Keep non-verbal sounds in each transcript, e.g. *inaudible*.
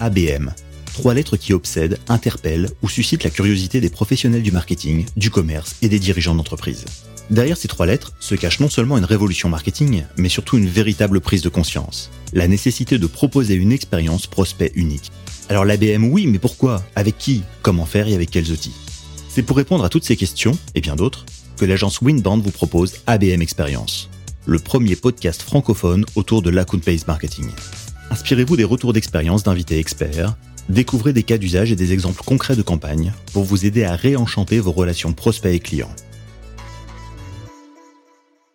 ABM. Trois lettres qui obsèdent, interpellent ou suscitent la curiosité des professionnels du marketing, du commerce et des dirigeants d'entreprise. Derrière ces trois lettres se cache non seulement une révolution marketing, mais surtout une véritable prise de conscience. La nécessité de proposer une expérience prospect unique. Alors l'ABM oui, mais pourquoi? Avec qui? Comment faire et avec quels outils? C'est pour répondre à toutes ces questions, et bien d'autres, que l'agence Winband vous propose ABM Experience, le premier podcast francophone autour de l'account-based marketing. Inspirez-vous des retours d'expérience d'invités experts, découvrez des cas d'usage et des exemples concrets de campagne pour vous aider à réenchanter vos relations prospects et clients.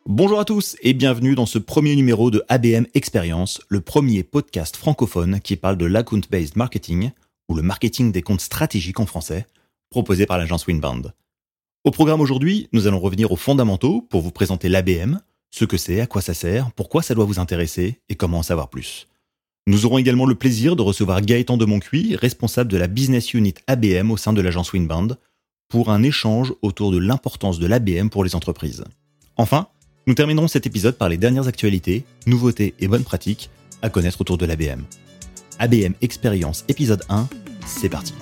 Bonjour à tous et bienvenue dans ce premier numéro de ABM Experience, le premier podcast francophone qui parle de l'account-based marketing, ou le marketing des comptes stratégiques en français, proposé par l'agence Winband. Au programme aujourd'hui, nous allons revenir aux fondamentaux pour vous présenter l'ABM, ce que c'est, à quoi ça sert, pourquoi ça doit vous intéresser et comment en savoir plus. Nous aurons également le plaisir de recevoir Gaëtan de Moncuy, responsable de la business unit ABM au sein de l'agence Winband, pour un échange autour de l'importance de l'ABM pour les entreprises. Enfin, nous terminerons cet épisode par les dernières actualités, nouveautés et bonnes pratiques à connaître autour de l'ABM. ABM Expérience épisode 1, c'est parti.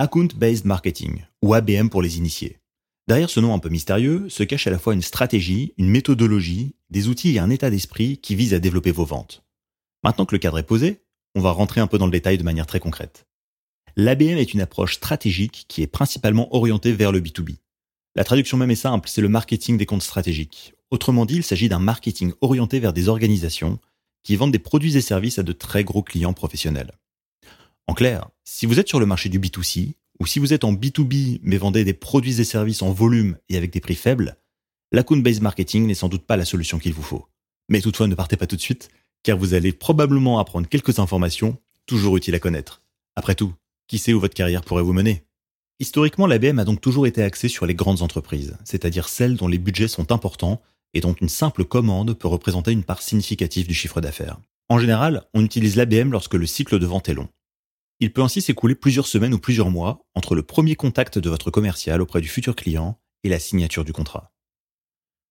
Account-Based Marketing, ou ABM pour les initiés. Derrière ce nom un peu mystérieux se cache à la fois une stratégie, une méthodologie, des outils et un état d'esprit qui visent à développer vos ventes. Maintenant que le cadre est posé, on va rentrer un peu dans le détail de manière très concrète. L'ABM est une approche stratégique qui est principalement orientée vers le B2B. La traduction même est simple, c'est le marketing des comptes stratégiques. Autrement dit, il s'agit d'un marketing orienté vers des organisations qui vendent des produits et services à de très gros clients professionnels. En clair, si vous êtes sur le marché du B2C, ou si vous êtes en B2B mais vendez des produits et services en volume et avec des prix faibles, l'account-based marketing n'est sans doute pas la solution qu'il vous faut. Mais toutefois, ne partez pas tout de suite, car vous allez probablement apprendre quelques informations toujours utiles à connaître. Après tout, qui sait où votre carrière pourrait vous mener? Historiquement, l'ABM a donc toujours été axée sur les grandes entreprises, c'est-à-dire celles dont les budgets sont importants et dont une simple commande peut représenter une part significative du chiffre d'affaires. En général, on utilise l'ABM lorsque le cycle de vente est long. Il peut ainsi s'écouler plusieurs semaines ou plusieurs mois entre le premier contact de votre commercial auprès du futur client et la signature du contrat.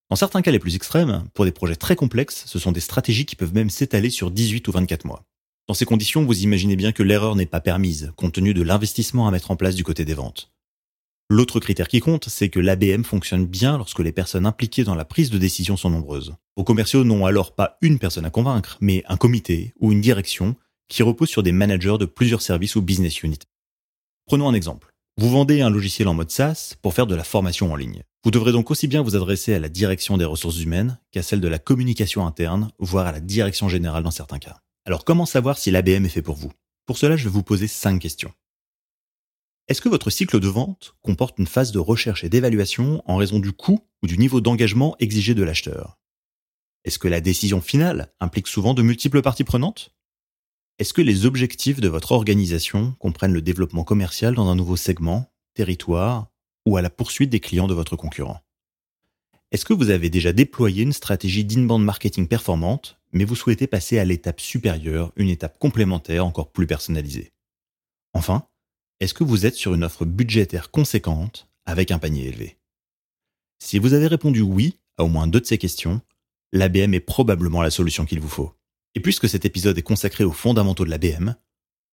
Dans certains cas les plus extrêmes, pour des projets très complexes, ce sont des stratégies qui peuvent même s'étaler sur 18 ou 24 mois. Dans ces conditions, vous imaginez bien que l'erreur n'est pas permise, compte tenu de l'investissement à mettre en place du côté des ventes. L'autre critère qui compte, c'est que l'ABM fonctionne bien lorsque les personnes impliquées dans la prise de décision sont nombreuses. Vos commerciaux n'ont alors pas une personne à convaincre, mais un comité ou une direction qui repose sur des managers de plusieurs services ou business units. Prenons un exemple. Vous vendez un logiciel en mode SaaS pour faire de la formation en ligne. Vous devrez donc aussi bien vous adresser à la direction des ressources humaines qu'à celle de la communication interne, voire à la direction générale dans certains cas. Alors comment savoir si l'ABM est fait pour vous? Pour cela, je vais vous poser cinq questions. Est-ce que votre cycle de vente comporte une phase de recherche et d'évaluation en raison du coût ou du niveau d'engagement exigé de l'acheteur? Est-ce que la décision finale implique souvent de multiples parties prenantes? Est-ce que les objectifs de votre organisation comprennent le développement commercial dans un nouveau segment, territoire ou à la poursuite des clients de votre concurrent? Est-ce que vous avez déjà déployé une stratégie d'inbound marketing performante, mais vous souhaitez passer à l'étape supérieure, une étape complémentaire encore plus personnalisée? Enfin, est-ce que vous êtes sur une offre budgétaire conséquente avec un panier élevé? Si vous avez répondu oui à au moins deux de ces questions, l'ABM est probablement la solution qu'il vous faut. Et puisque cet épisode est consacré aux fondamentaux de l'ABM,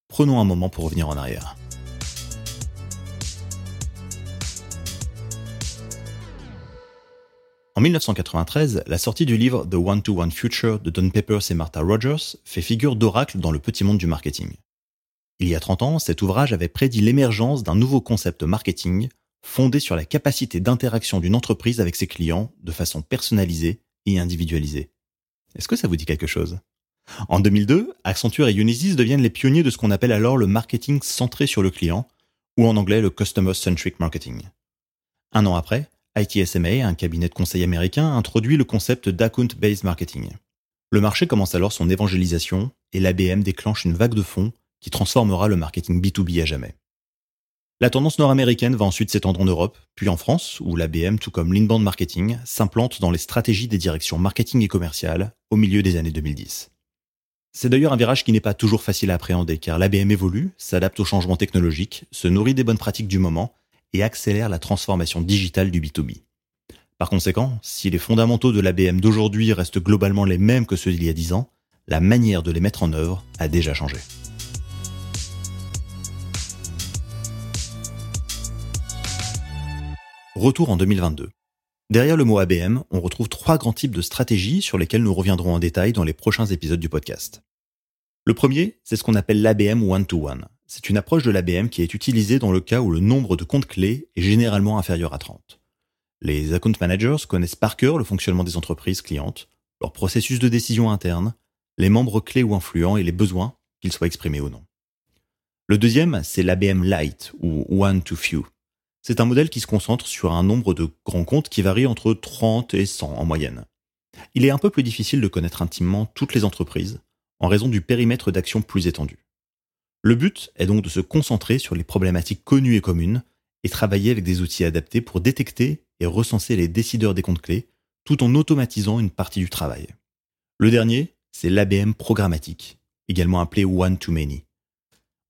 prenons un moment pour revenir en arrière. En 1993, la sortie du livre The One-to-One Future de Don Peppers et Martha Rogers fait figure d'oracle dans le petit monde du marketing. Il y a 30 ans, cet ouvrage avait prédit l'émergence d'un nouveau concept marketing fondé sur la capacité d'interaction d'une entreprise avec ses clients de façon personnalisée et individualisée. Est-ce que ça vous dit quelque chose? En 2002, Accenture et Unisys deviennent les pionniers de ce qu'on appelle alors le marketing centré sur le client, ou en anglais le Customer Centric Marketing. Un an après, ITSMA, un cabinet de conseil américain, introduit le concept d'account-based marketing. Le marché commence alors son évangélisation et l'ABM déclenche une vague de fonds qui transformera le marketing B2B à jamais. La tendance nord-américaine va ensuite s'étendre en Europe, puis en France, où l'ABM, tout comme l'inbound marketing, s'implante dans les stratégies des directions marketing et commerciales au milieu des années 2010. C'est d'ailleurs un virage qui n'est pas toujours facile à appréhender, car l'ABM évolue, s'adapte aux changements technologiques, se nourrit des bonnes pratiques du moment et accélère la transformation digitale du B2B. Par conséquent, si les fondamentaux de l'ABM d'aujourd'hui restent globalement les mêmes que ceux d'il y a 10 ans, la manière de les mettre en œuvre a déjà changé. Retour en 2022. Derrière le mot ABM, on retrouve trois grands types de stratégies sur lesquelles nous reviendrons en détail dans les prochains épisodes du podcast. Le premier, c'est ce qu'on appelle l'ABM one-to-one. C'est une approche de l'ABM qui est utilisée dans le cas où le nombre de comptes clés est généralement inférieur à 30. Les account managers connaissent par cœur le fonctionnement des entreprises clientes, leur processus de décision interne, les membres clés ou influents et les besoins, qu'ils soient exprimés ou non. Le deuxième, c'est l'ABM Light ou One to Few. C'est un modèle qui se concentre sur un nombre de grands comptes qui varie entre 30 et 100 en moyenne. Il est un peu plus difficile de connaître intimement toutes les entreprises en raison du périmètre d'action plus étendu. Le but est donc de se concentrer sur les problématiques connues et communes et travailler avec des outils adaptés pour détecter et recenser les décideurs des comptes clés tout en automatisant une partie du travail. Le dernier, c'est l'ABM programmatique, également appelé One to Many.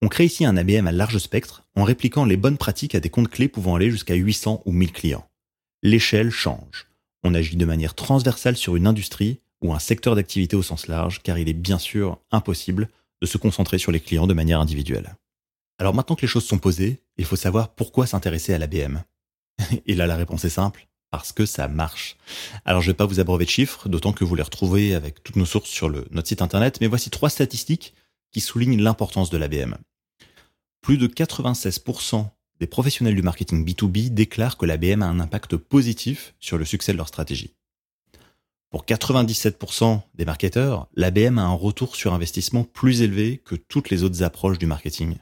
On crée ici un ABM à large spectre en répliquant les bonnes pratiques à des comptes clés pouvant aller jusqu'à 800 ou 1000 clients. L'échelle change. On agit de manière transversale sur une industrie ou un secteur d'activité au sens large, car il est bien sûr impossible de se concentrer sur les clients de manière individuelle. Alors maintenant que les choses sont posées, il faut savoir pourquoi s'intéresser à l'ABM. *laughs* Et là, la réponse est simple, parce que ça marche. Alors je ne vais pas vous abreuver de chiffres, d'autant que vous les retrouvez avec toutes nos sources sur notre site internet, mais voici trois statistiques qui souligne l'importance de l'ABM. Plus de 96% des professionnels du marketing B2B déclarent que l'ABM a un impact positif sur le succès de leur stratégie. Pour 97% des marketeurs, l'ABM a un retour sur investissement plus élevé que toutes les autres approches du marketing.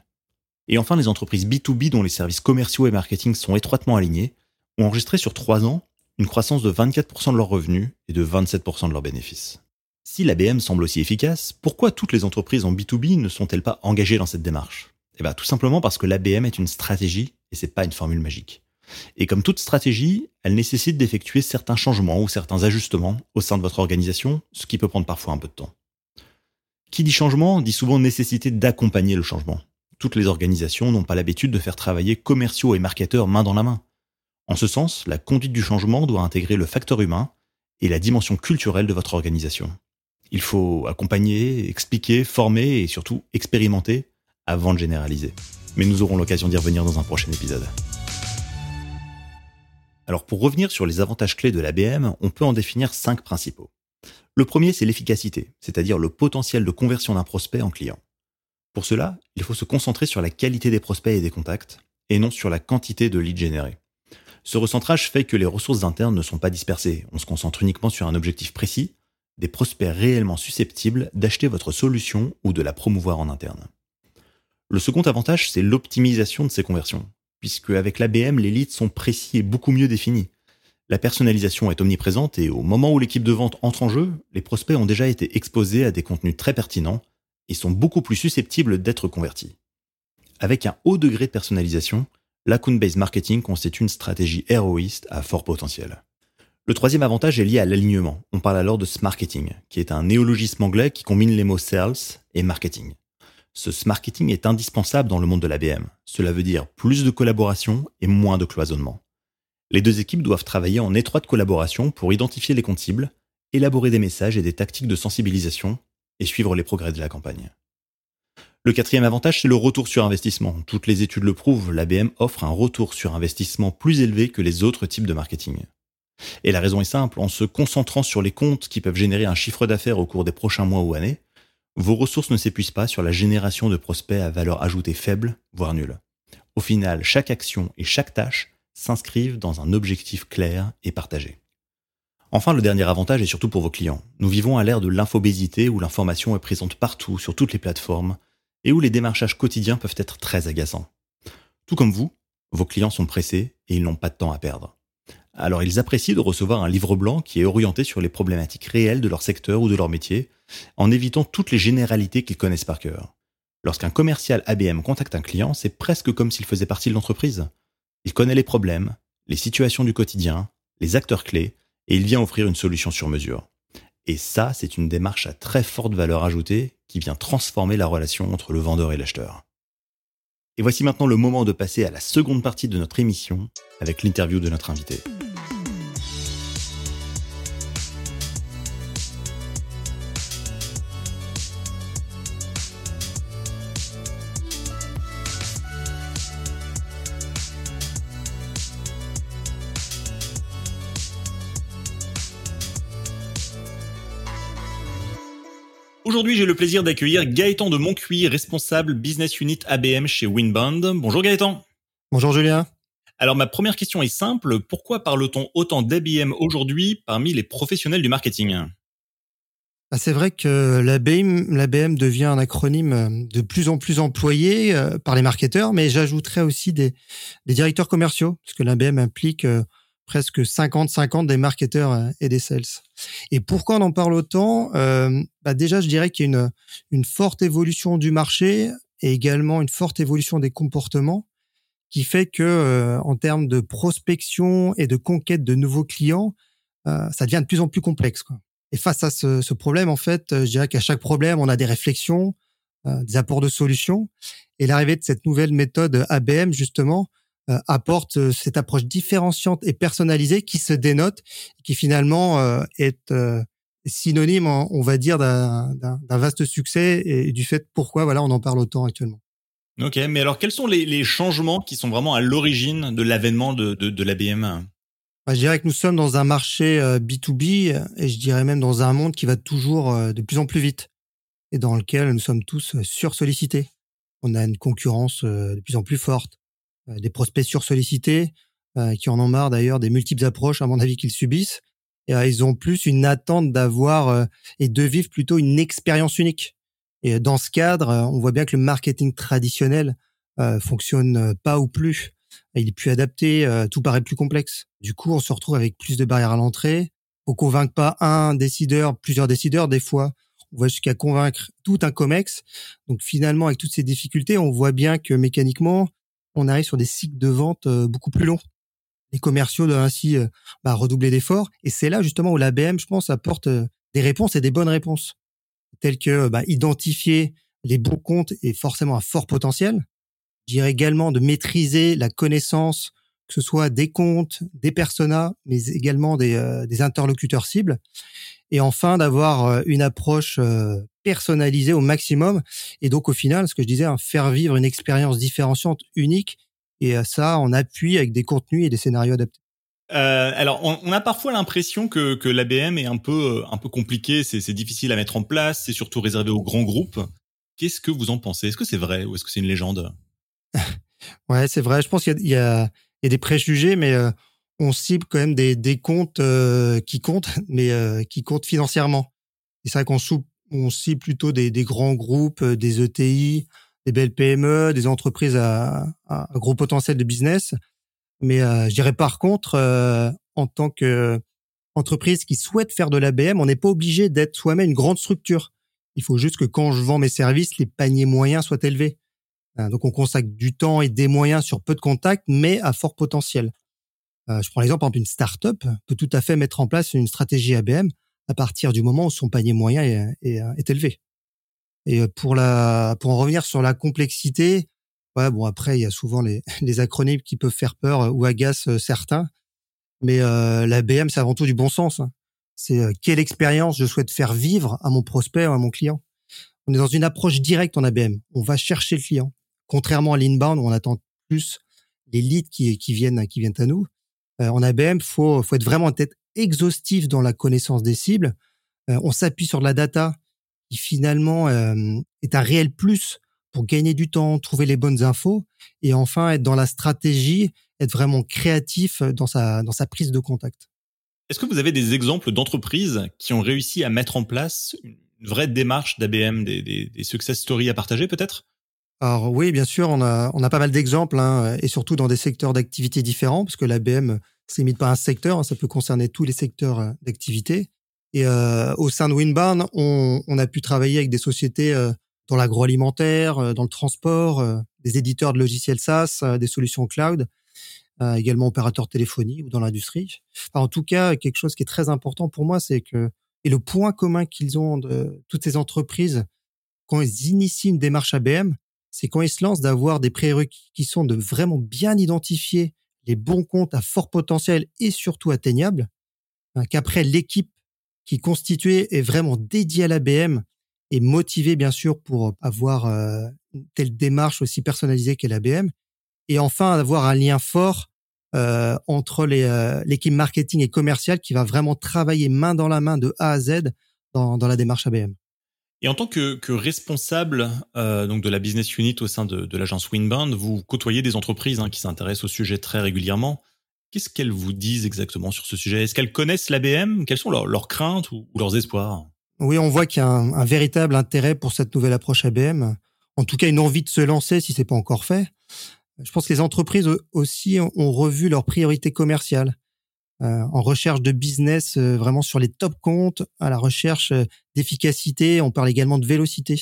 Et enfin, les entreprises B2B dont les services commerciaux et marketing sont étroitement alignés ont enregistré sur 3 ans une croissance de 24% de leurs revenus et de 27% de leurs bénéfices. Si l'ABM semble aussi efficace, pourquoi toutes les entreprises en B2B ne sont-elles pas engagées dans cette démarche? Eh bien, tout simplement parce que l'ABM est une stratégie et c'est pas une formule magique. Et comme toute stratégie, elle nécessite d'effectuer certains changements ou certains ajustements au sein de votre organisation, ce qui peut prendre parfois un peu de temps. Qui dit changement dit souvent nécessité d'accompagner le changement. Toutes les organisations n'ont pas l'habitude de faire travailler commerciaux et marketeurs main dans la main. En ce sens, la conduite du changement doit intégrer le facteur humain et la dimension culturelle de votre organisation. Il faut accompagner, expliquer, former et surtout expérimenter avant de généraliser. Mais nous aurons l'occasion d'y revenir dans un prochain épisode. Alors pour revenir sur les avantages clés de l'ABM, on peut en définir cinq principaux. Le premier, c'est l'efficacité, c'est-à-dire le potentiel de conversion d'un prospect en client. Pour cela, il faut se concentrer sur la qualité des prospects et des contacts, et non sur la quantité de leads générés. Ce recentrage fait que les ressources internes ne sont pas dispersées, on se concentre uniquement sur un objectif précis, des prospects réellement susceptibles d'acheter votre solution ou de la promouvoir en interne. Le second avantage, c'est l'optimisation de ces conversions, puisque avec l'ABM, les leads sont précis et beaucoup mieux définis. La personnalisation est omniprésente et au moment où l'équipe de vente entre en jeu, les prospects ont déjà été exposés à des contenus très pertinents et sont beaucoup plus susceptibles d'être convertis. Avec un haut degré de personnalisation, l'account-based marketing constitue une stratégie héroïste à fort potentiel. Le troisième avantage est lié à l'alignement. On parle alors de smarketing, qui est un néologisme anglais qui combine les mots sales et marketing. Ce smarketing est indispensable dans le monde de l'ABM. Cela veut dire plus de collaboration et moins de cloisonnement. Les deux équipes doivent travailler en étroite collaboration pour identifier les comptes cibles, élaborer des messages et des tactiques de sensibilisation et suivre les progrès de la campagne. Le quatrième avantage, c'est le retour sur investissement. Toutes les études le prouvent, l'ABM offre un retour sur investissement plus élevé que les autres types de marketing. Et la raison est simple, en se concentrant sur les comptes qui peuvent générer un chiffre d'affaires au cours des prochains mois ou années, vos ressources ne s'épuisent pas sur la génération de prospects à valeur ajoutée faible, voire nulle. Au final, chaque action et chaque tâche s'inscrivent dans un objectif clair et partagé. Enfin, le dernier avantage est surtout pour vos clients. Nous vivons à l'ère de l'infobésité où l'information est présente partout, sur toutes les plateformes, et où les démarchages quotidiens peuvent être très agaçants. Tout comme vous, vos clients sont pressés et ils n'ont pas de temps à perdre. Alors ils apprécient de recevoir un livre blanc qui est orienté sur les problématiques réelles de leur secteur ou de leur métier, en évitant toutes les généralités qu'ils connaissent par cœur. Lorsqu'un commercial ABM contacte un client, c'est presque comme s'il faisait partie de l'entreprise. Il connaît les problèmes, les situations du quotidien, les acteurs clés, et il vient offrir une solution sur mesure. Et ça, c'est une démarche à très forte valeur ajoutée qui vient transformer la relation entre le vendeur et l'acheteur. Et voici maintenant le moment de passer à la seconde partie de notre émission avec l'interview de notre invité. Aujourd'hui, j'ai le plaisir d'accueillir Gaëtan de Moncuy, responsable Business Unit ABM chez Winband. Bonjour Gaëtan. Bonjour Julien. Alors ma première question est simple, pourquoi parle-t-on autant d'ABM aujourd'hui parmi les professionnels du marketing? Bah, c'est vrai que l'ABM, l'ABM devient un acronyme de plus en plus employé euh, par les marketeurs, mais j'ajouterais aussi des, directeurs commerciaux, parce que l'ABM implique euh, presque 50-50 des marketeurs euh, et des sales. Et pourquoi on en parle autant? Euh, bah Déjà, je dirais qu'il y a une, une forte évolution du marché et également une forte évolution des comportements qui fait que euh, en termes de prospection et de conquête de nouveaux clients, ça devient de plus en plus complexe. Et face à ce, ce, problème, en fait, je dirais qu'à chaque problème, on a des réflexions, des apports de solutions. Et l'arrivée de cette nouvelle méthode ABM, justement, apporte euh, cette approche différenciante et personnalisée qui se dénote, qui finalement euh, est synonyme, on va dire, d'un vaste succès et du fait pourquoi voilà on en parle autant actuellement. Ok, mais alors quels sont les, changements qui sont vraiment à l'origine de l'avènement de, de, l'ABM bah, Je dirais que nous sommes dans un marché B2B et je dirais même dans un monde qui va toujours de plus en plus vite et dans lequel nous sommes tous sursollicités. On a une concurrence de plus en plus forte. Euh, des prospects sursollicités euh, qui en ont marre d'ailleurs des multiples approches, à mon avis, qu'ils subissent. Et euh, ils ont plus une attente d'avoir et de vivre plutôt une expérience unique. Et dans ce cadre, on voit bien que le marketing traditionnel fonctionne pas ou plus. Il est plus adapté, tout paraît plus complexe. Du coup, on se retrouve avec plus de barrières à l'entrée. On convainc pas un décideur, plusieurs décideurs des fois. On va jusqu'à convaincre tout un comex. Donc finalement, avec toutes ces difficultés, on voit bien que mécaniquement, on arrive sur des cycles de vente euh, beaucoup plus longs. Les commerciaux doivent ainsi euh, bah, redoubler d'efforts. Et c'est là justement où l'ABM, je pense, apporte euh, des réponses et des bonnes réponses, telles que bah, identifier les bons comptes et forcément un fort potentiel. Je dirais également de maîtriser la connaissance, que ce soit des comptes, des personas, mais également des, des interlocuteurs cibles. Et enfin, d'avoir une approche personnaliser au maximum. Et donc, au final, ce que je disais, hein, faire vivre une expérience différenciante, unique, et ça en appui avec des contenus et des scénarios adaptés. Euh, alors, on, a parfois l'impression que, que l'ABM est un peu, un peu compliqué, c'est difficile à mettre en place, c'est surtout réservé aux grands groupes. Qu'est-ce que vous en pensez? Est-ce que c'est vrai ou est-ce que c'est une légende? *laughs* Ouais, c'est vrai. Je pense qu'il y, y, des préjugés, mais euh, on cible quand même des, comptes euh, qui comptent, *laughs* mais euh, qui comptent financièrement. Et c'est vrai qu'on on cible plutôt des, grands groupes, des ETI, des belles PME, des entreprises à, gros potentiel de business. Mais je dirais par contre, en tant que entreprise qui souhaite faire de l'ABM, on n'est pas obligé d'être soi-même une grande structure. Il faut juste que quand je vends mes services, les paniers moyens soient élevés. Donc on consacre du temps et des moyens sur peu de contacts, mais à fort potentiel. je prends l'exemple, une start-up peut tout à fait mettre en place une stratégie ABM à partir du moment où son panier moyen est, est élevé. Et euh, pour la, pour en revenir sur la complexité, ouais, bon après il y a souvent les, *laughs* acronymes qui peuvent faire peur euh, ou agacent euh, certains, mais euh, la BM c'est avant tout du bon sens. Hein. C'est quelle expérience je souhaite faire vivre à mon prospect ou à mon client? On est dans une approche directe en ABM. On va chercher le client. Contrairement à l'inbound où on attend plus les leads qui, qui viennent qui viennent à nous. en ABM, faut faut être vraiment en tête exhaustif dans la connaissance des cibles. Euh, on s'appuie sur la data qui finalement euh, est un réel plus pour gagner du temps, trouver les bonnes infos et enfin être dans la stratégie, être vraiment créatif dans sa, dans sa prise de contact. Est-ce que vous avez des exemples d'entreprises qui ont réussi à mettre en place une vraie démarche d'ABM, des, des, des, success stories à partager peut-être? Alors oui, bien sûr, on a, on a pas mal d'exemples hein, et surtout dans des secteurs d'activité différents parce que l'ABM ça limite pas un secteur, hein, ça peut concerner tous les secteurs euh, d'activité. Et euh, au sein de Winbarn, on, on, a pu travailler avec des sociétés euh, dans l'agroalimentaire, dans le transport, des éditeurs de logiciels SaaS, des solutions cloud, également opérateurs téléphonie ou dans l'industrie. en tout cas, quelque chose qui est très important pour moi, c'est que et le point commun qu'ils ont de toutes ces entreprises quand ils initient une démarche ABM, c'est quand ils se lancent d'avoir des prérequis qui sont de vraiment bien identifier les bons comptes à fort potentiel et surtout atteignables, hein, qu'après l'équipe qui constituée est vraiment dédiée à l'ABM et motivée bien sûr pour avoir euh, une telle démarche aussi personnalisée qu'est l'ABM, et enfin avoir un lien fort euh, entre euh, l'équipe marketing et commerciale qui va vraiment travailler main dans la main de A à Z dans, dans la démarche ABM. Et en tant que, que responsable euh, donc de la business unit au sein de, de l'agence Winbound, vous côtoyez des entreprises hein, qui s'intéressent au sujet très régulièrement. Qu'est-ce qu'elles vous disent exactement sur ce sujet? Est-ce qu'elles connaissent l'ABM Quelles sont leurs, leurs craintes ou, leurs espoirs? Oui, on voit qu'il y a un, un, véritable intérêt pour cette nouvelle approche ABM. En tout cas, une envie de se lancer si c'est pas encore fait. Je pense que les entreprises aussi ont revu leurs priorités commerciales. Euh, en recherche de business euh, vraiment sur les top comptes, à la recherche euh, d'efficacité. On parle également de vélocité.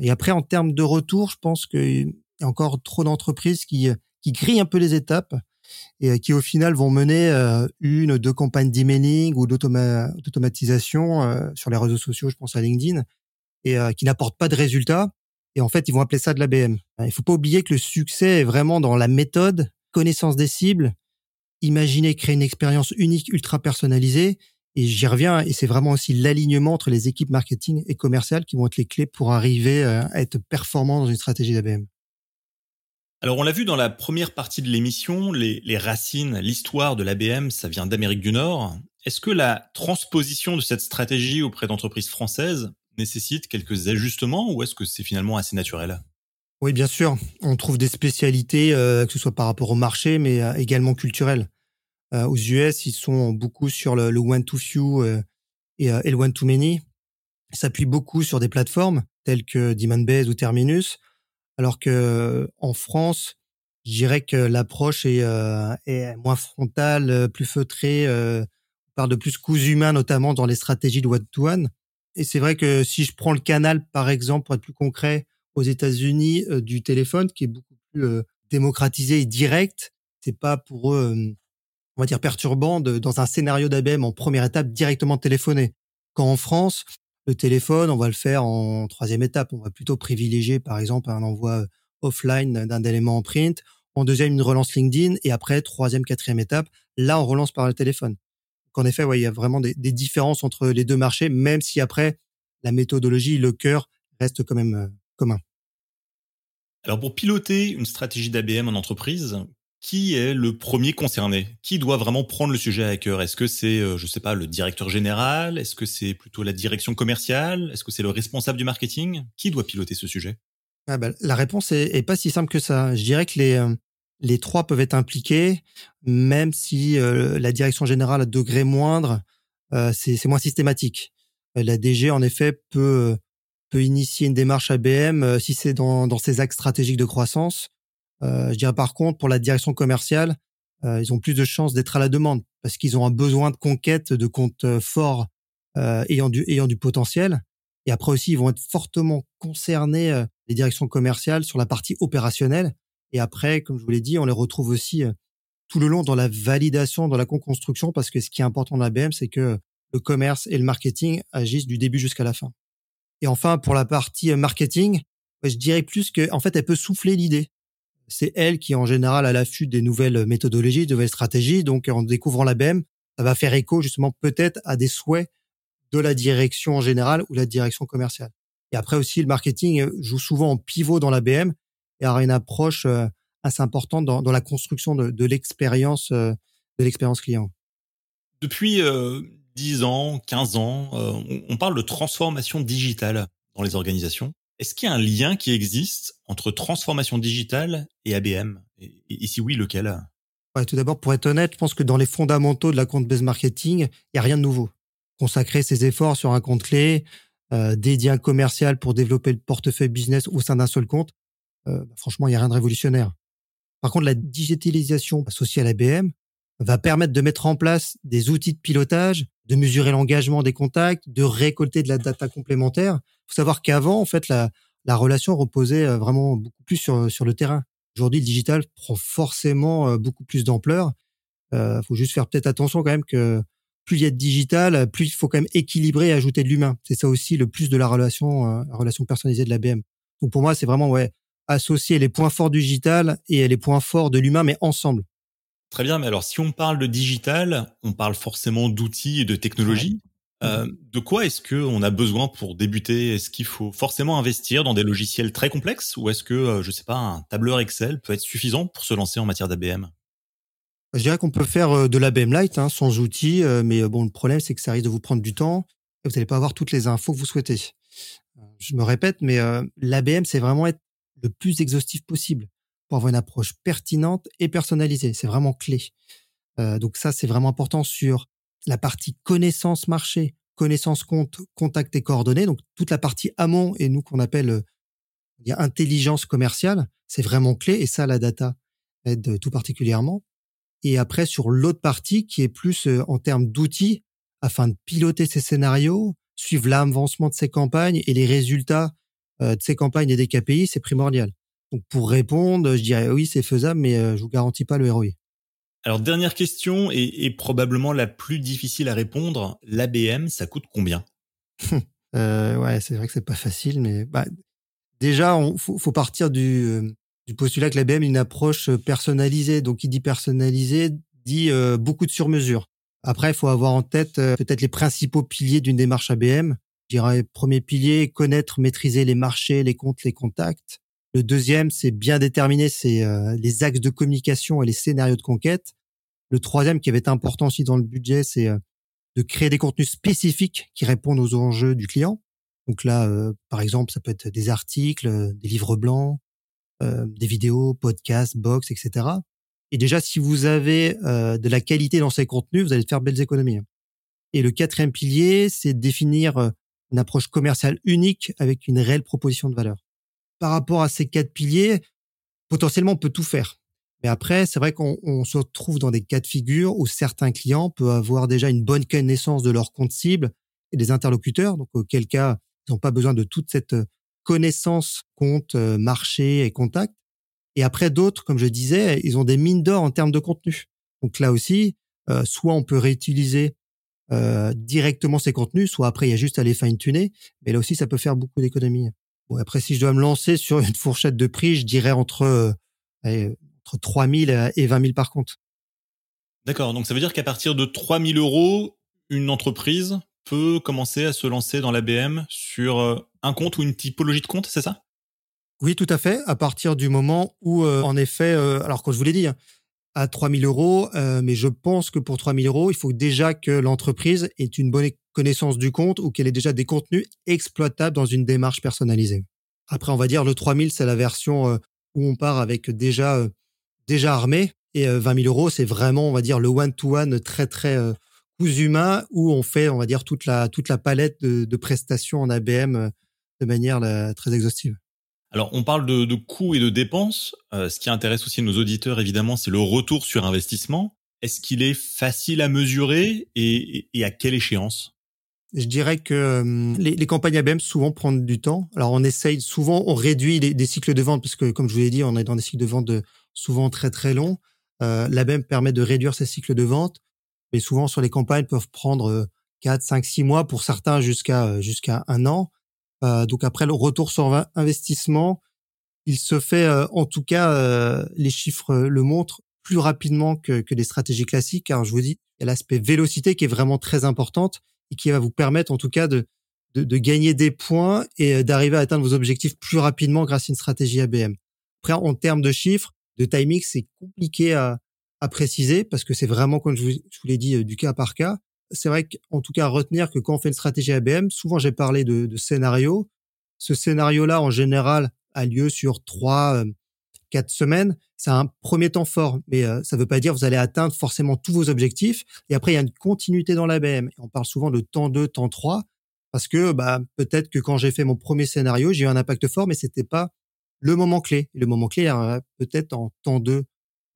Et après, en termes de retour, je pense qu'il y a encore trop d'entreprises qui, qui grillent un peu les étapes et qui au final vont mener une ou deux campagnes d'emailing ou d'automatisation sur les réseaux sociaux, je pense à LinkedIn, et qui n'apportent pas de résultats et en fait, ils vont appeler ça de l'ABM. Il faut pas oublier que le succès est vraiment dans la méthode, connaissance des cibles, imaginer créer une expérience unique, ultra personnalisée. Et j'y reviens, et c'est vraiment aussi l'alignement entre les équipes marketing et commerciales qui vont être les clés pour arriver euh, à être performant dans une stratégie d'ABM. Alors on l'a vu dans la première partie de l'émission, les, les racines, l'histoire de l'ABM, ça vient d'Amérique du Nord. Est-ce que la transposition de cette stratégie auprès d'entreprises françaises nécessite quelques ajustements ou est-ce que c'est finalement assez naturel? Oui, bien sûr. On trouve des spécialités, euh, que ce soit par rapport au marché, mais euh, également culturelles. Euh, aux US, ils sont beaucoup sur le, one-to-few et, le one-to-many. Ils s'appuient beaucoup sur des plateformes telles que Demandbase ou Terminus, alors que en France, je dirais que l'approche est, est, moins frontale, plus feutrée. on parle de plus coûts humains, notamment dans les stratégies de one-to-one. Et c'est vrai que si je prends le canal, par exemple, pour être plus concret, aux États-Unis euh, du téléphone, qui est beaucoup plus euh, démocratisé et direct, c'est pas pour eux, euh, on va dire, perturbant de, dans un scénario d'ABM en première étape directement téléphoner. Quand en France, le téléphone, on va le faire en troisième étape. On va plutôt privilégier, par exemple, un envoi offline d'un élément en print. En deuxième, une relance LinkedIn. Et après, troisième, quatrième étape, là, on relance par le téléphone. En effet, ouais, il y a vraiment des, différences entre les deux marchés, même si après, la méthodologie, le cœur reste quand même euh, commun. Alors pour piloter une stratégie d'ABM en entreprise, qui est le premier concerné? Qui doit vraiment prendre le sujet à cœur? Est-ce que c'est, euh, je sais pas, le directeur général? Est-ce que c'est plutôt la direction commerciale? Est-ce que c'est le responsable du marketing? Qui doit piloter ce sujet? Ah bah, La réponse est, pas si simple que ça. Je dirais que les, euh, les trois peuvent être impliqués, même si euh, la direction générale à degré moindre, c'est moins systématique. La DG, en effet, peut, peut initier une démarche ABM si c'est dans, dans ses axes stratégiques de croissance. je dirais par contre, pour la direction commerciale, ils ont plus de chances d'être à la demande parce qu'ils ont un besoin de conquête de comptes forts ayant, du, ayant du potentiel. Et après aussi, ils vont être fortement concernés, les directions commerciales, sur la partie opérationnelle et après, comme je vous l'ai dit, on les retrouve aussi euh, tout le long dans la validation, dans la co-construction, parce que ce qui est important dans l'ABM, c'est que le commerce et le marketing agissent du début jusqu'à la fin. Et enfin, pour la partie euh, marketing, je dirais plus que, en fait, elle peut souffler l'idée. C'est elle qui, en général, à l'affût des nouvelles méthodologies, de nouvelles stratégies. Donc, en découvrant l'ABM, ça va faire écho, justement, peut-être à des souhaits de la direction en général ou la direction commerciale. Et après aussi, le marketing euh, joue souvent en pivot dans l'ABM et avoir une approche euh, assez importante dans, dans la construction de, l'expérience euh, de l'expérience client. Depuis euh, 10 ans, 15 ans, euh, on parle de transformation digitale dans les organisations. Est-ce qu'il y a un lien qui existe entre transformation digitale et ABM et, si oui, lequel? Tout d'abord, pour être honnête, je pense que dans les fondamentaux de la compte based marketing, il n'y a rien de nouveau. Consacrer ses efforts sur un compte clé, euh, dédier un commercial pour développer le portefeuille business au sein d'un seul compte, euh, bah, franchement, il n'y a rien de révolutionnaire. Par contre, la digitalisation associée à l'ABM, va permettre de mettre en place des outils de pilotage, de mesurer l'engagement des contacts, de récolter de la data complémentaire. Il faut savoir qu'avant, en fait, la, la relation reposait euh, vraiment beaucoup plus sur, sur le terrain. Aujourd'hui, le digital prend forcément euh, beaucoup plus d'ampleur. Il euh, faut juste faire peut-être attention quand même que plus il y a de digital, plus il faut quand même équilibrer et ajouter de l'humain. C'est ça aussi le plus de la relation, la relation personnalisée de la BM. Donc pour moi, c'est vraiment ouais associer les points forts du digital et les points forts de l'humain, mais ensemble. Très bien, mais alors si on parle de digital, on parle forcément d'outils et de technologies. Euh, de quoi est-ce que on a besoin pour débuter? Est-ce qu'il faut forcément investir dans des logiciels très complexes ou est-ce que, euh, je sais pas, un tableur Excel peut être suffisant pour se lancer en matière d'ABM Je dirais qu'on peut faire euh, de l'ABM Lite hein, sans outils, mais bon, le problème c'est que ça risque de vous prendre du temps et vous n'allez pas avoir toutes les infos que vous souhaitez. Je me répète, mais l'ABM c'est vraiment être le plus exhaustif possible pour avoir une approche pertinente et personnalisée. C'est vraiment clé. donc ça, c'est vraiment important sur la partie connaissance marché, connaissance compte, contact et coordonnées, donc toute la partie amont et nous qu'on appelle euh, intelligence commerciale, c'est vraiment clé et ça la data aide tout particulièrement. Et après sur l'autre partie qui est plus euh, en termes d'outils afin de piloter ces scénarios, suivre l'avancement de ces campagnes et les résultats euh, de ces campagnes et des KPI, c'est primordial. Donc pour répondre, je dirais oui, c'est faisable, mais je vous garantis pas le ROI. Alors dernière question et, probablement la plus difficile à répondre, l'ABM, ça coûte combien? *laughs* Euh, Ouais, c'est vrai que c'est pas facile, mais bah, déjà, on faut, faut partir du, euh, du postulat que l'ABM est une approche personnalisée. Donc, qui dit personnalisé dit euh, beaucoup de sur-mesure. Après, il faut avoir en tête euh, peut-être les principaux piliers d'une démarche ABM. Je dirais premier pilier, connaître, maîtriser les marchés, les comptes, les contacts. Le deuxième, c'est bien déterminer c'est euh, les axes de communication et les scénarios de conquête. Le troisième, qui avait été important aussi dans le budget, c'est euh, de créer des contenus spécifiques qui répondent aux enjeux du client. Donc là, euh, par exemple, ça peut être des articles, des livres blancs, des vidéos, podcasts, box, etc. Et déjà, si vous avez de la qualité dans ces contenus, vous allez faire belles économies. Et le quatrième pilier, c'est définir une approche commerciale unique avec une réelle proposition de valeur par rapport à ces quatre piliers, potentiellement, on peut tout faire. Mais après, c'est vrai qu'on se retrouve dans des cas de figure où certains clients peuvent avoir déjà une bonne connaissance de leur compte cible et des interlocuteurs, donc auquel cas, ils n'ont pas besoin de toute cette connaissance compte, euh, marché et contact. Et après, d'autres, comme je disais, ils ont des mines d'or en termes de contenu. Donc là aussi, euh, soit on peut réutiliser euh, directement ces contenus, soit après, il y a juste à les fine-tuner. Mais là aussi, ça peut faire beaucoup d'économies. Bon, après, si je dois me lancer sur une *laughs* fourchette de prix, je dirais entre, euh, entre 3 000 et 20 000 par contre. D'accord. Donc, ça veut dire qu'à partir de 3 000 euros, une entreprise peut commencer à se lancer dans l'ABM sur euh, un compte ou une typologie de compte, c'est ça? Oui, tout à fait. À partir du moment où, euh, en effet, euh, alors comme je vous l'ai dit, hein, à 3 000 euros, mais je pense que pour 3 000 euros, il faut déjà que l'entreprise ait une bonne connaissance du compte ou qu'elle ait déjà des contenus exploitables dans une démarche personnalisée. Après, on va dire le 3000, c'est la version euh, où on part avec déjà euh, déjà armé et 20 euh, 000 euros, c'est vraiment, on va dire, le one-to-one très très cousu où on fait, on va dire, toute la toute la palette de, prestations en ABM de manière très exhaustive. Alors, on parle de, de coûts et de dépenses. ce qui intéresse aussi nos auditeurs, évidemment, c'est le retour sur investissement. Est-ce qu'il est facile à mesurer et à quelle échéance? Je dirais que euh, les, les, campagnes ABM souvent prennent du temps. Alors on essaye souvent, on réduit les, cycles de vente parce que comme je vous l'ai dit, on est dans des cycles de vente de, souvent très très longs. Euh, L'ABM permet de réduire ces cycles de vente, mais souvent sur les campagnes peuvent prendre 4, 5, 6 mois pour certains jusqu'à euh, jusqu'à un an. Euh, donc après le retour sur investissement, il se fait euh, en tout cas les chiffres le montrent plus rapidement que, que les stratégies classiques. Car je vous dis, il y a l'aspect vélocité qui est vraiment très importante et qui va vous permettre en tout cas de, de, de gagner des points et euh, d'arriver à atteindre vos objectifs plus rapidement grâce à une stratégie ABM. Après, en termes de chiffres, de timing, c'est compliqué à, à préciser parce que c'est vraiment, comme je vous, l'ai dit, euh, du cas par cas. C'est vrai qu'en tout cas, retenir que quand on fait une stratégie ABM, souvent j'ai parlé de, de scénario. Ce scénario-là, en général, a lieu sur trois, euh, quatre semaines, c'est un premier temps fort, mais euh, ça ne veut pas dire que vous allez atteindre forcément tous vos objectifs. Et après, il y a une continuité dans l'ABM. On parle souvent de temps 2, temps 3, parce que bah, peut-être que quand j'ai fait mon premier scénario, j'ai eu un impact fort, mais c'était pas le moment clé. le moment clé, peut-être en temps 2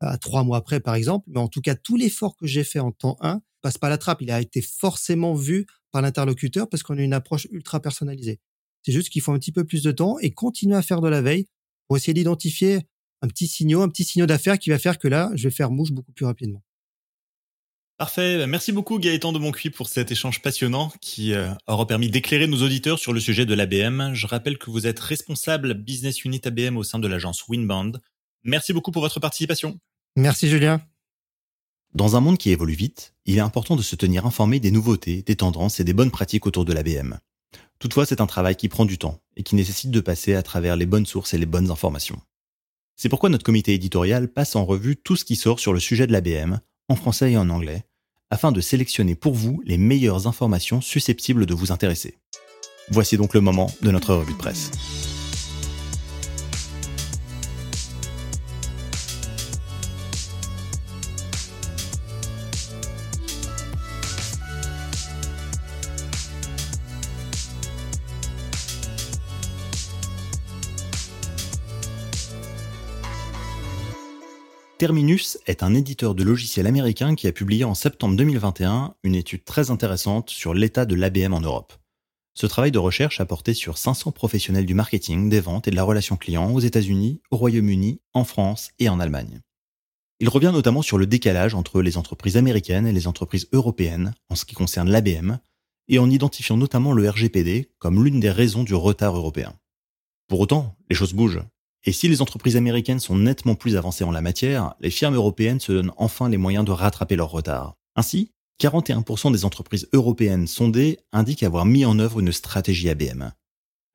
à trois mois après, par exemple. Mais en tout cas, tout l'effort que j'ai fait en temps 1 passe pas la trappe. Il a été forcément vu par l'interlocuteur parce qu'on a une approche ultra personnalisée. C'est juste qu'il faut un petit peu plus de temps et continuer à faire de la veille pour essayer d'identifier un petit signal, un petit signal d'affaires qui va faire que là, je vais faire mouche beaucoup plus rapidement. Parfait. Merci beaucoup Gaëtan de Moncuit pour cet échange passionnant qui euh, aura permis d'éclairer nos auditeurs sur le sujet de l'ABM. Je rappelle que vous êtes responsable business unit ABM au sein de l'agence Winband. Merci beaucoup pour votre participation. Merci Julien. Dans un monde qui évolue vite, il est important de se tenir informé des nouveautés, des tendances et des bonnes pratiques autour de l'ABM. Toutefois, c'est un travail qui prend du temps et qui nécessite de passer à travers les bonnes sources et les bonnes informations. C'est pourquoi notre comité éditorial passe en revue tout ce qui sort sur le sujet de l'ABM, en français et en anglais, afin de sélectionner pour vous les meilleures informations susceptibles de vous intéresser. Voici donc le moment de notre revue de presse. Terminus est un éditeur de logiciels américain qui a publié en septembre 2021 une étude très intéressante sur l'état de l'ABM en Europe. Ce travail de recherche a porté sur 500 professionnels du marketing, des ventes et de la relation client aux États-Unis, au Royaume-Uni, en France et en Allemagne. Il revient notamment sur le décalage entre les entreprises américaines et les entreprises européennes en ce qui concerne l'ABM, et en identifiant notamment le RGPD comme l'une des raisons du retard européen. Pour autant, les choses bougent. Et si les entreprises américaines sont nettement plus avancées en la matière, les firmes européennes se donnent enfin les moyens de rattraper leur retard. Ainsi, 41% des entreprises européennes sondées indiquent avoir mis en œuvre une stratégie ABM.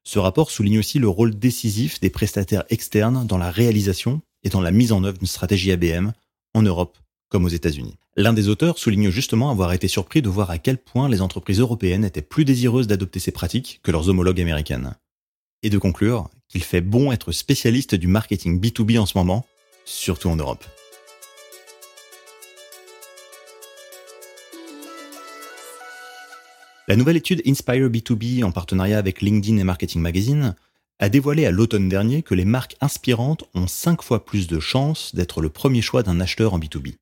Ce rapport souligne aussi le rôle décisif des prestataires externes dans la réalisation et dans la mise en œuvre d'une stratégie ABM en Europe comme aux États-Unis. L'un des auteurs souligne justement avoir été surpris de voir à quel point les entreprises européennes étaient plus désireuses d'adopter ces pratiques que leurs homologues américaines. Et de conclure qu'il fait bon être spécialiste du marketing B2B en ce moment, surtout en Europe. La nouvelle étude Inspire B2B en partenariat avec LinkedIn et Marketing Magazine a dévoilé à l'automne dernier que les marques inspirantes ont 5 fois plus de chances d'être le premier choix d'un acheteur en B2B.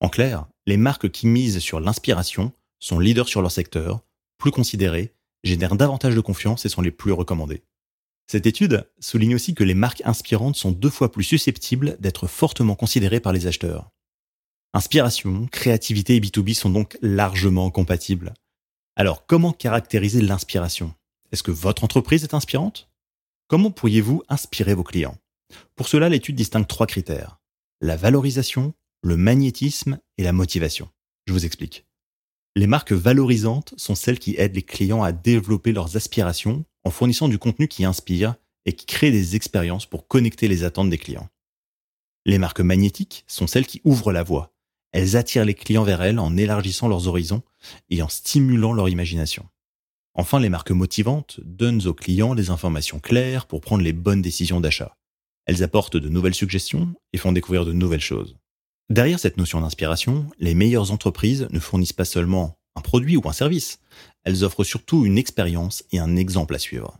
En clair, les marques qui misent sur l'inspiration sont leaders sur leur secteur, plus considérées, génèrent davantage de confiance et sont les plus recommandées. Cette étude souligne aussi que les marques inspirantes sont deux fois plus susceptibles d'être fortement considérées par les acheteurs. Inspiration, créativité et B2B sont donc largement compatibles. Alors comment caractériser l'inspiration? Est-ce que votre entreprise est inspirante? Comment pourriez-vous inspirer vos clients? Pour cela, l'étude distingue trois critères. La valorisation, le magnétisme et la motivation. Je vous explique. Les marques valorisantes sont celles qui aident les clients à développer leurs aspirations en fournissant du contenu qui inspire et qui crée des expériences pour connecter les attentes des clients. Les marques magnétiques sont celles qui ouvrent la voie. Elles attirent les clients vers elles en élargissant leurs horizons et en stimulant leur imagination. Enfin, les marques motivantes donnent aux clients des informations claires pour prendre les bonnes décisions d'achat. Elles apportent de nouvelles suggestions et font découvrir de nouvelles choses. Derrière cette notion d'inspiration, les meilleures entreprises ne fournissent pas seulement un produit ou un service. Elles offrent surtout une expérience et un exemple à suivre.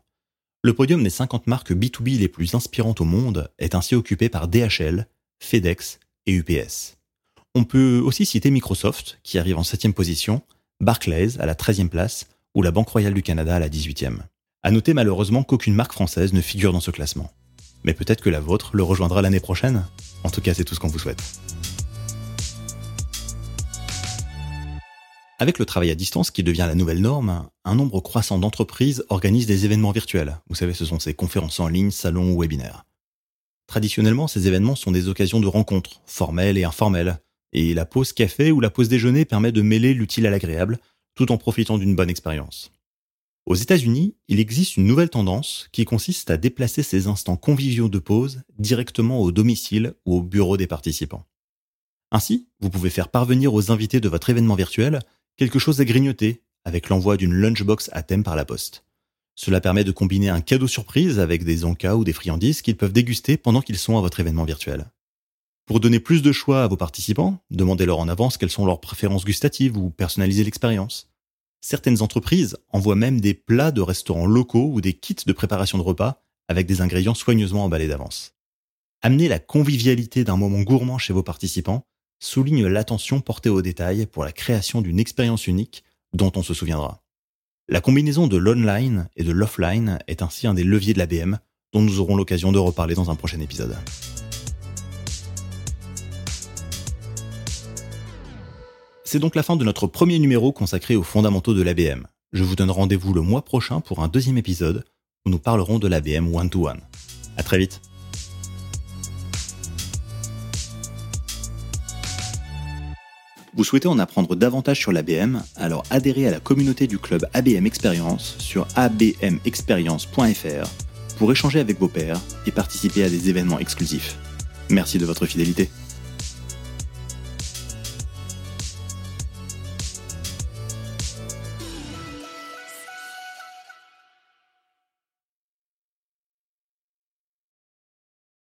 Le podium des 50 marques B2B les plus inspirantes au monde est ainsi occupé par DHL, FedEx et UPS. On peut aussi citer Microsoft, qui arrive en 7 position, Barclays à la 13e place, ou la Banque Royale du Canada à la 18e. À noter malheureusement qu'aucune marque française ne figure dans ce classement. Mais peut-être que la vôtre le rejoindra l'année prochaine. En tout cas, c'est tout ce qu'on vous souhaite. Avec le travail à distance qui devient la nouvelle norme, un nombre croissant d'entreprises organisent des événements virtuels. Vous savez, ce sont ces conférences en ligne, salons ou webinaires. Traditionnellement, ces événements sont des occasions de rencontres, formelles et informelles, et la pause café ou la pause déjeuner permet de mêler l'utile à l'agréable, tout en profitant d'une bonne expérience. Aux États-Unis, il existe une nouvelle tendance qui consiste à déplacer ces instants conviviaux de pause directement au domicile ou au bureau des participants. Ainsi, vous pouvez faire parvenir aux invités de votre événement virtuel quelque chose à grignoter avec l'envoi d'une lunchbox à thème par la poste. Cela permet de combiner un cadeau surprise avec des encas ou des friandises qu'ils peuvent déguster pendant qu'ils sont à votre événement virtuel. Pour donner plus de choix à vos participants, demandez-leur en avance quelles sont leurs préférences gustatives ou personnalisez l'expérience. Certaines entreprises envoient même des plats de restaurants locaux ou des kits de préparation de repas avec des ingrédients soigneusement emballés d'avance. Amener la convivialité d'un moment gourmand chez vos participants souligne l'attention portée aux détails pour la création d'une expérience unique dont on se souviendra. La combinaison de l'online et de l'offline est ainsi un des leviers de l'ABM dont nous aurons l'occasion de reparler dans un prochain épisode. C'est donc la fin de notre premier numéro consacré aux fondamentaux de l'ABM. Je vous donne rendez-vous le mois prochain pour un deuxième épisode où nous parlerons de l'ABM one-to-one. À très vite Vous souhaitez en apprendre davantage sur l'ABM Alors adhérez à la communauté du club ABM Experience sur abmexperience.fr pour échanger avec vos pairs et participer à des événements exclusifs. Merci de votre fidélité.